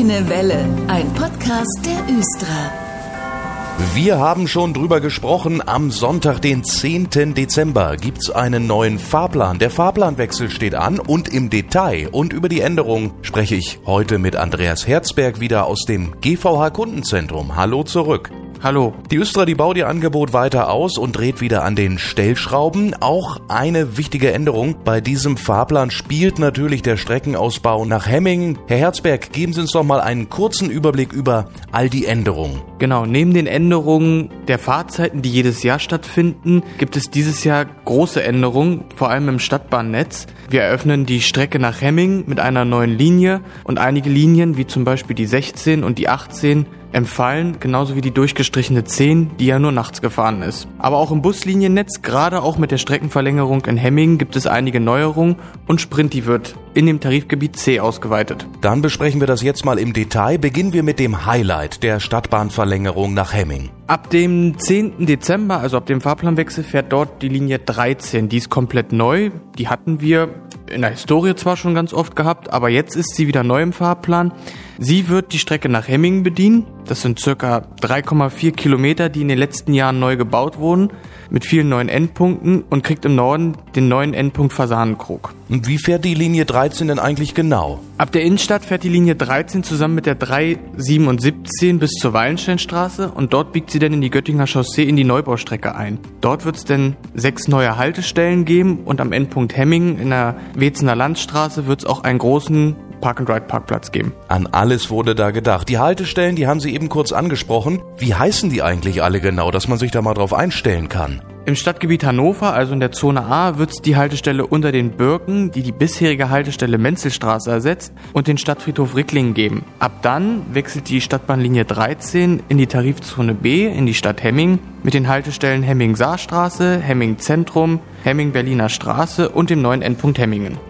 Grüne Welle, ein Podcast der Östra. Wir haben schon drüber gesprochen. Am Sonntag, den 10. Dezember, gibt's einen neuen Fahrplan. Der Fahrplanwechsel steht an und im Detail und über die Änderung spreche ich heute mit Andreas Herzberg wieder aus dem GVH Kundenzentrum. Hallo zurück. Hallo. Die Östra, die baut ihr Angebot weiter aus und dreht wieder an den Stellschrauben. Auch eine wichtige Änderung bei diesem Fahrplan spielt natürlich der Streckenausbau nach Hemmingen. Herr Herzberg, geben Sie uns doch mal einen kurzen Überblick über all die Änderungen. Genau, neben den Änderungen der Fahrzeiten, die jedes Jahr stattfinden, gibt es dieses Jahr große Änderungen, vor allem im Stadtbahnnetz. Wir eröffnen die Strecke nach Hemmingen mit einer neuen Linie und einige Linien, wie zum Beispiel die 16 und die 18, empfallen, genauso wie die durchgestrichene 10, die ja nur nachts gefahren ist. Aber auch im Busliniennetz, gerade auch mit der Streckenverlängerung in Hemmingen, gibt es einige Neuerungen und Sprinti wird in dem Tarifgebiet C ausgeweitet. Dann besprechen wir das jetzt mal im Detail. Beginnen wir mit dem Highlight der Stadtbahnverlängerung nach Hemming. Ab dem 10. Dezember, also ab dem Fahrplanwechsel, fährt dort die Linie 13. Die ist komplett neu. Die hatten wir in der Historie zwar schon ganz oft gehabt, aber jetzt ist sie wieder neu im Fahrplan. Sie wird die Strecke nach Hemmingen bedienen. Das sind circa 3,4 Kilometer, die in den letzten Jahren neu gebaut wurden, mit vielen neuen Endpunkten und kriegt im Norden den neuen Endpunkt Fasanenkrog. Und wie fährt die Linie 13 denn eigentlich genau? Ab der Innenstadt fährt die Linie 13 zusammen mit der 377 bis zur Wallensteinstraße und dort biegt sie dann in die Göttinger Chaussee in die Neubaustrecke ein. Dort wird es dann sechs neue Haltestellen geben und am Endpunkt Hemmingen in der Wezener Landstraße wird es auch einen großen Park-and-Ride-Parkplatz geben. An alles wurde da gedacht. Die Haltestellen, die haben Sie eben kurz angesprochen. Wie heißen die eigentlich alle genau, dass man sich da mal drauf einstellen kann? Im Stadtgebiet Hannover, also in der Zone A, wird es die Haltestelle unter den Birken, die die bisherige Haltestelle Menzelstraße ersetzt, und den Stadtfriedhof Ricklingen geben. Ab dann wechselt die Stadtbahnlinie 13 in die Tarifzone B, in die Stadt Hemming, mit den Haltestellen Hemming-Saarstraße, Hemming-Zentrum, Hemming-Berliner Straße und dem neuen Endpunkt Hemmingen.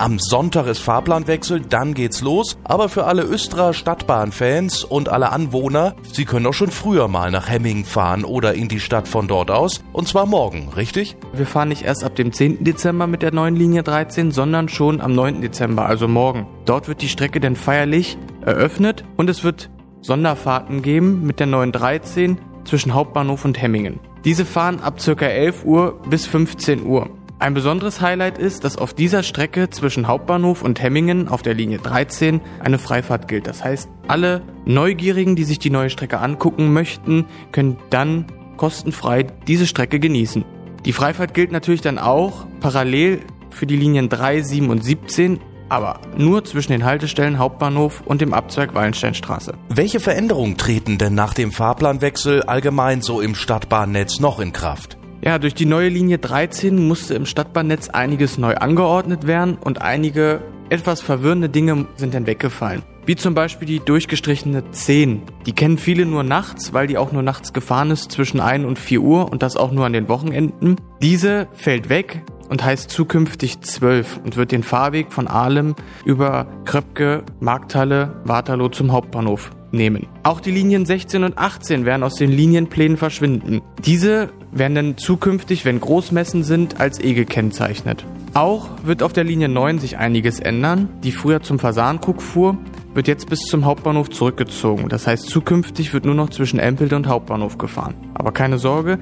Am Sonntag ist Fahrplanwechsel, dann geht's los. Aber für alle Östra Stadtbahnfans und alle Anwohner, sie können auch schon früher mal nach Hemming fahren oder in die Stadt von dort aus. Und zwar morgen, richtig? Wir fahren nicht erst ab dem 10. Dezember mit der neuen Linie 13, sondern schon am 9. Dezember, also morgen. Dort wird die Strecke dann feierlich eröffnet und es wird Sonderfahrten geben mit der neuen 13 zwischen Hauptbahnhof und Hemmingen. Diese fahren ab ca. 11 Uhr bis 15 Uhr. Ein besonderes Highlight ist, dass auf dieser Strecke zwischen Hauptbahnhof und Hemmingen auf der Linie 13 eine Freifahrt gilt. Das heißt, alle Neugierigen, die sich die neue Strecke angucken möchten, können dann kostenfrei diese Strecke genießen. Die Freifahrt gilt natürlich dann auch parallel für die Linien 3, 7 und 17, aber nur zwischen den Haltestellen Hauptbahnhof und dem Abzweig Wallensteinstraße. Welche Veränderungen treten denn nach dem Fahrplanwechsel allgemein so im Stadtbahnnetz noch in Kraft? Ja, durch die neue Linie 13 musste im Stadtbahnnetz einiges neu angeordnet werden und einige etwas verwirrende Dinge sind dann weggefallen. Wie zum Beispiel die durchgestrichene 10. Die kennen viele nur nachts, weil die auch nur nachts gefahren ist zwischen 1 und 4 Uhr und das auch nur an den Wochenenden. Diese fällt weg und heißt zukünftig 12 und wird den Fahrweg von Ahlem über Kröpke, Markthalle, Waterloo zum Hauptbahnhof nehmen. Auch die Linien 16 und 18 werden aus den Linienplänen verschwinden. Diese werden dann zukünftig, wenn Großmessen sind, als E gekennzeichnet. Auch wird auf der Linie 9 sich einiges ändern. Die früher zum Fasankrug fuhr, wird jetzt bis zum Hauptbahnhof zurückgezogen. Das heißt, zukünftig wird nur noch zwischen Empelde und Hauptbahnhof gefahren. Aber keine Sorge,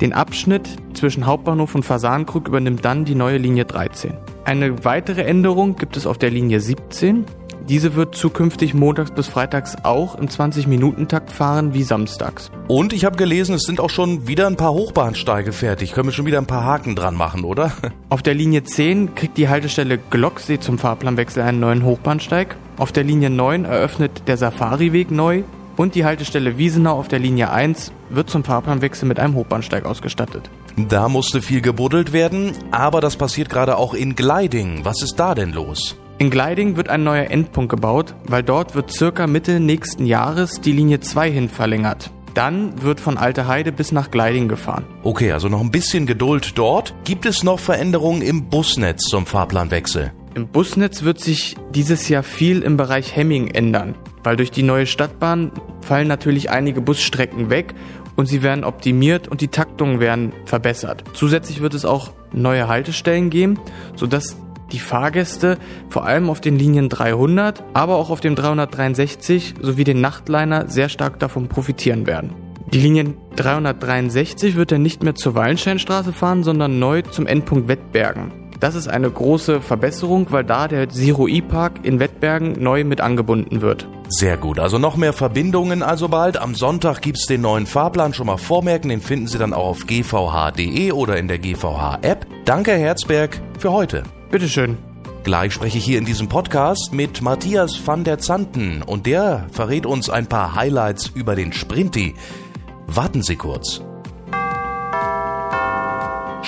den Abschnitt zwischen Hauptbahnhof und Fasankrug übernimmt dann die neue Linie 13. Eine weitere Änderung gibt es auf der Linie 17. Diese wird zukünftig montags bis freitags auch im 20-Minuten-Takt fahren wie samstags. Und ich habe gelesen, es sind auch schon wieder ein paar Hochbahnsteige fertig. Können wir schon wieder ein paar Haken dran machen, oder? Auf der Linie 10 kriegt die Haltestelle Glocksee zum Fahrplanwechsel einen neuen Hochbahnsteig. Auf der Linie 9 eröffnet der Safariweg neu. Und die Haltestelle Wiesenau auf der Linie 1 wird zum Fahrplanwechsel mit einem Hochbahnsteig ausgestattet. Da musste viel gebuddelt werden, aber das passiert gerade auch in Gleiding. Was ist da denn los? In Gleiding wird ein neuer Endpunkt gebaut, weil dort wird circa Mitte nächsten Jahres die Linie 2 hin verlängert. Dann wird von Alte Heide bis nach Gleiding gefahren. Okay, also noch ein bisschen Geduld dort. Gibt es noch Veränderungen im Busnetz zum Fahrplanwechsel? Im Busnetz wird sich dieses Jahr viel im Bereich Hemming ändern, weil durch die neue Stadtbahn fallen natürlich einige Busstrecken weg und sie werden optimiert und die Taktungen werden verbessert. Zusätzlich wird es auch neue Haltestellen geben, sodass die Fahrgäste vor allem auf den Linien 300, aber auch auf dem 363 sowie den Nachtliner sehr stark davon profitieren werden. Die Linie 363 wird dann nicht mehr zur Wallensteinstraße fahren, sondern neu zum Endpunkt Wettbergen. Das ist eine große Verbesserung, weil da der Zero E-Park in Wettbergen neu mit angebunden wird. Sehr gut, also noch mehr Verbindungen also bald. Am Sonntag gibt's den neuen Fahrplan, schon mal vormerken, den finden Sie dann auch auf gvh.de oder in der GVH-App. Danke, Herzberg, für heute. Bitteschön. Gleich spreche ich hier in diesem Podcast mit Matthias van der Zanten und der verrät uns ein paar Highlights über den Sprinti. Warten Sie kurz.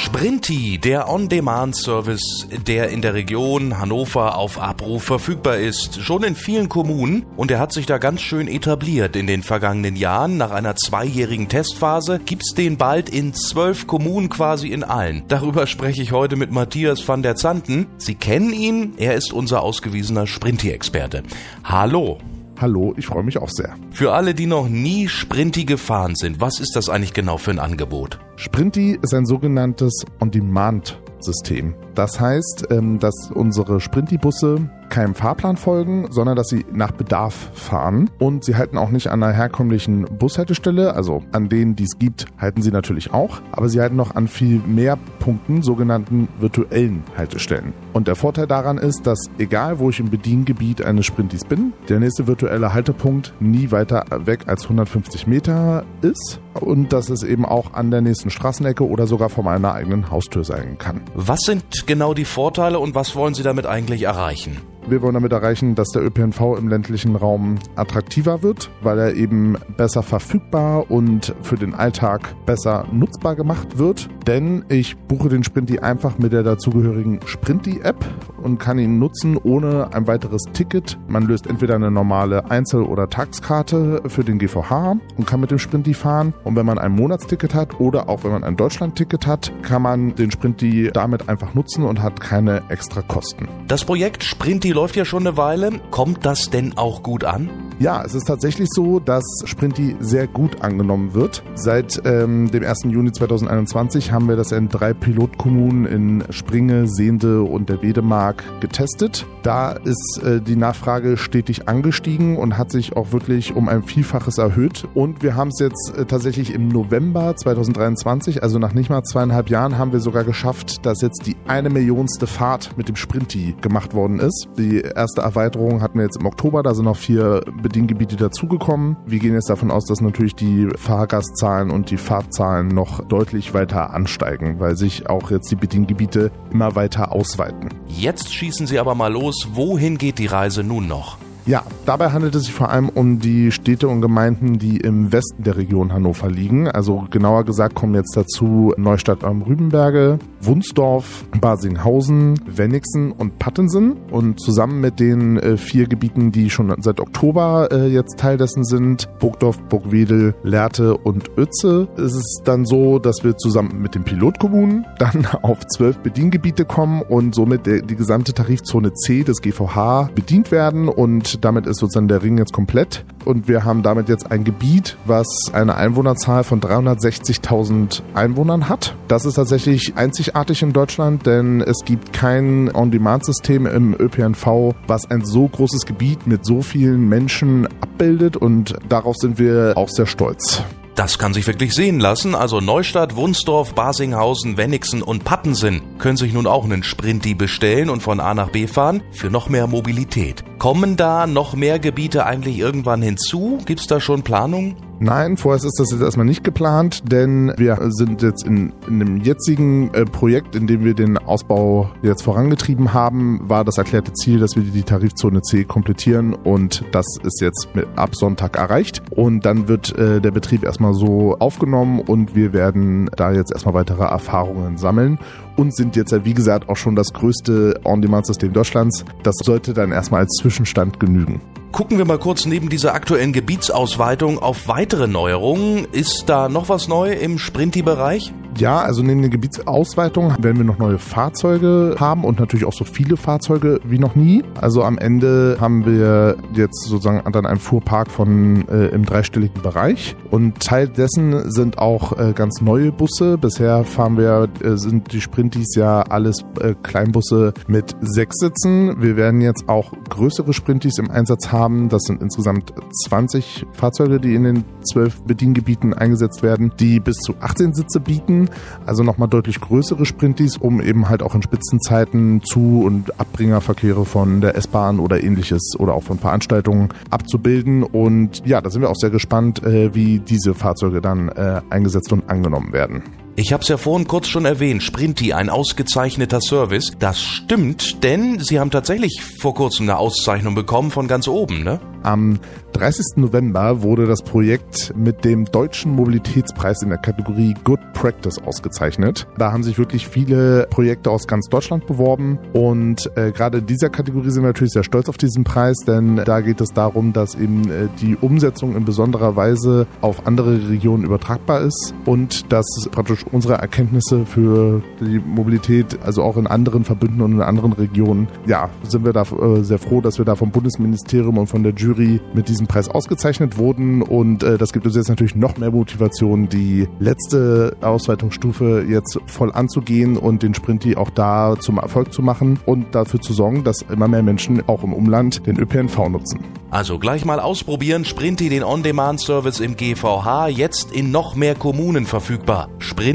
Sprinti, der On-Demand-Service, der in der Region Hannover auf Abruf verfügbar ist, schon in vielen Kommunen und er hat sich da ganz schön etabliert in den vergangenen Jahren. Nach einer zweijährigen Testphase gibt's den bald in zwölf Kommunen quasi in allen. Darüber spreche ich heute mit Matthias van der Zanten. Sie kennen ihn, er ist unser ausgewiesener Sprinti-Experte. Hallo. Hallo, ich freue mich auch sehr. Für alle, die noch nie Sprinti gefahren sind, was ist das eigentlich genau für ein Angebot? Sprinti ist ein sogenanntes On-Demand-System. Das heißt, ähm, dass unsere Sprinti-Busse keinem Fahrplan folgen, sondern dass sie nach Bedarf fahren. Und sie halten auch nicht an einer herkömmlichen Bushaltestelle, also an denen, die es gibt, halten sie natürlich auch, aber sie halten noch an viel mehr Punkten, sogenannten virtuellen Haltestellen. Und der Vorteil daran ist, dass egal wo ich im Bediengebiet eines Sprintis bin, der nächste virtuelle Haltepunkt nie weiter weg als 150 Meter ist und dass es eben auch an der nächsten Straßenecke oder sogar vor meiner eigenen Haustür sein kann. Was sind genau die Vorteile und was wollen Sie damit eigentlich erreichen? Wir wollen damit erreichen, dass der ÖPNV im ländlichen Raum attraktiver wird, weil er eben besser verfügbar und für den Alltag besser nutzbar gemacht wird. Denn ich buche den Sprinti einfach mit der dazugehörigen Sprinti-App und kann ihn nutzen ohne ein weiteres Ticket. Man löst entweder eine normale Einzel- oder Tagskarte für den GVH und kann mit dem Sprinti fahren. Und wenn man ein Monatsticket hat oder auch wenn man ein Deutschlandticket hat, kann man den Sprinti damit einfach nutzen und hat keine extra Kosten. Das Projekt Sprinti läuft ja schon eine Weile. Kommt das denn auch gut an? Ja, es ist tatsächlich so, dass Sprinti sehr gut angenommen wird. Seit ähm, dem 1. Juni 2021 haben wir das in drei Pilotkommunen in Springe, Sehnde und der Wedemark getestet. Da ist äh, die Nachfrage stetig angestiegen und hat sich auch wirklich um ein Vielfaches erhöht. Und wir haben es jetzt äh, tatsächlich im November 2023, also nach nicht mal zweieinhalb Jahren, haben wir sogar geschafft, dass jetzt die eine Millionste Fahrt mit dem Sprinti gemacht worden ist. Die erste Erweiterung hatten wir jetzt im Oktober, da sind noch vier Bediengebiete dazugekommen. Wir gehen jetzt davon aus, dass natürlich die Fahrgastzahlen und die Fahrtzahlen noch deutlich weiter ansteigen, weil sich auch jetzt die Bediengebiete immer weiter ausweiten. Jetzt schießen Sie aber mal los. Wohin geht die Reise nun noch? Ja, dabei handelt es sich vor allem um die Städte und Gemeinden, die im Westen der Region Hannover liegen. Also genauer gesagt kommen jetzt dazu Neustadt am Rübenberge, Wunsdorf, Basinghausen, Wenigsen und Pattensen. Und zusammen mit den äh, vier Gebieten, die schon seit Oktober äh, jetzt Teil dessen sind, Burgdorf, Burgwedel, Lehrte und Uetze, ist es dann so, dass wir zusammen mit den Pilotkommunen dann auf zwölf Bediengebiete kommen und somit der, die gesamte Tarifzone C des GVH bedient werden und damit ist sozusagen der Ring jetzt komplett. Und wir haben damit jetzt ein Gebiet, was eine Einwohnerzahl von 360.000 Einwohnern hat. Das ist tatsächlich einzigartig in Deutschland, denn es gibt kein On-Demand-System im ÖPNV, was ein so großes Gebiet mit so vielen Menschen abbildet. Und darauf sind wir auch sehr stolz. Das kann sich wirklich sehen lassen. Also Neustadt, Wunsdorf, Basinghausen, Wenigsen und Pattensen können sich nun auch einen Sprinti bestellen und von A nach B fahren für noch mehr Mobilität. Kommen da noch mehr Gebiete eigentlich irgendwann hinzu? Gibt's da schon Planungen? Nein, vorerst ist das jetzt erstmal nicht geplant, denn wir sind jetzt in, in dem jetzigen äh, Projekt, in dem wir den Ausbau jetzt vorangetrieben haben, war das erklärte Ziel, dass wir die Tarifzone C komplettieren und das ist jetzt mit, ab Sonntag erreicht. Und dann wird äh, der Betrieb erstmal so aufgenommen und wir werden da jetzt erstmal weitere Erfahrungen sammeln und sind jetzt ja wie gesagt auch schon das größte On-Demand-System Deutschlands. Das sollte dann erstmal als Zwischenstand genügen. Gucken wir mal kurz neben dieser aktuellen Gebietsausweitung auf weitere Neuerungen. Ist da noch was neu im Sprinti-Bereich? Ja, also neben der Gebietsausweitung werden wir noch neue Fahrzeuge haben und natürlich auch so viele Fahrzeuge wie noch nie. Also am Ende haben wir jetzt sozusagen dann einen Fuhrpark von äh, im dreistelligen Bereich und Teil dessen sind auch äh, ganz neue Busse. Bisher fahren wir, äh, sind die Sprintis ja alles äh, Kleinbusse mit sechs Sitzen. Wir werden jetzt auch größere Sprintis im Einsatz haben. Das sind insgesamt 20 Fahrzeuge, die in den zwölf Bediengebieten eingesetzt werden, die bis zu 18 Sitze bieten. Also nochmal deutlich größere Sprintis, um eben halt auch in Spitzenzeiten Zu- und Abbringerverkehre von der S-Bahn oder ähnliches oder auch von Veranstaltungen abzubilden. Und ja, da sind wir auch sehr gespannt, äh, wie diese Fahrzeuge dann äh, eingesetzt und angenommen werden. Ich habe es ja vorhin kurz schon erwähnt, Sprinti, ein ausgezeichneter Service. Das stimmt, denn Sie haben tatsächlich vor kurzem eine Auszeichnung bekommen von ganz oben, ne? Am 30. November wurde das Projekt mit dem Deutschen Mobilitätspreis in der Kategorie Good Practice ausgezeichnet. Da haben sich wirklich viele Projekte aus ganz Deutschland beworben und äh, gerade in dieser Kategorie sind wir natürlich sehr stolz auf diesen Preis, denn da geht es darum, dass eben äh, die Umsetzung in besonderer Weise auf andere Regionen übertragbar ist und dass praktisch unsere Erkenntnisse für die Mobilität, also auch in anderen Verbünden und in anderen Regionen, ja, sind wir da äh, sehr froh, dass wir da vom Bundesministerium und von der Jury mit diesem Preis ausgezeichnet wurden und äh, das gibt uns jetzt natürlich noch mehr Motivation, die letzte Ausweitungsstufe jetzt voll anzugehen und den Sprinti auch da zum Erfolg zu machen und dafür zu sorgen, dass immer mehr Menschen auch im Umland den ÖPNV nutzen. Also gleich mal ausprobieren, Sprinti den On-Demand-Service im GVH, jetzt in noch mehr Kommunen verfügbar.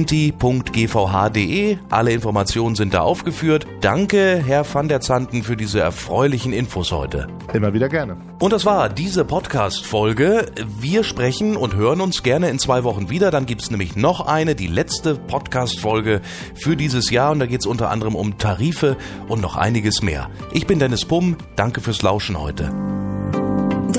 sprinti.gvh.de, alle Informationen sind da aufgeführt. Danke, Herr van der Zanten, für diese erfreulichen Infos heute. Immer wieder gerne. Und das war diese Podcast-Folge. Wir sprechen und hören uns gerne in zwei Wochen wieder. Dann gibt's nämlich noch eine, die letzte Podcast-Folge für dieses Jahr. Und da geht's unter anderem um Tarife und noch einiges mehr. Ich bin Dennis Pumm. Danke fürs Lauschen heute.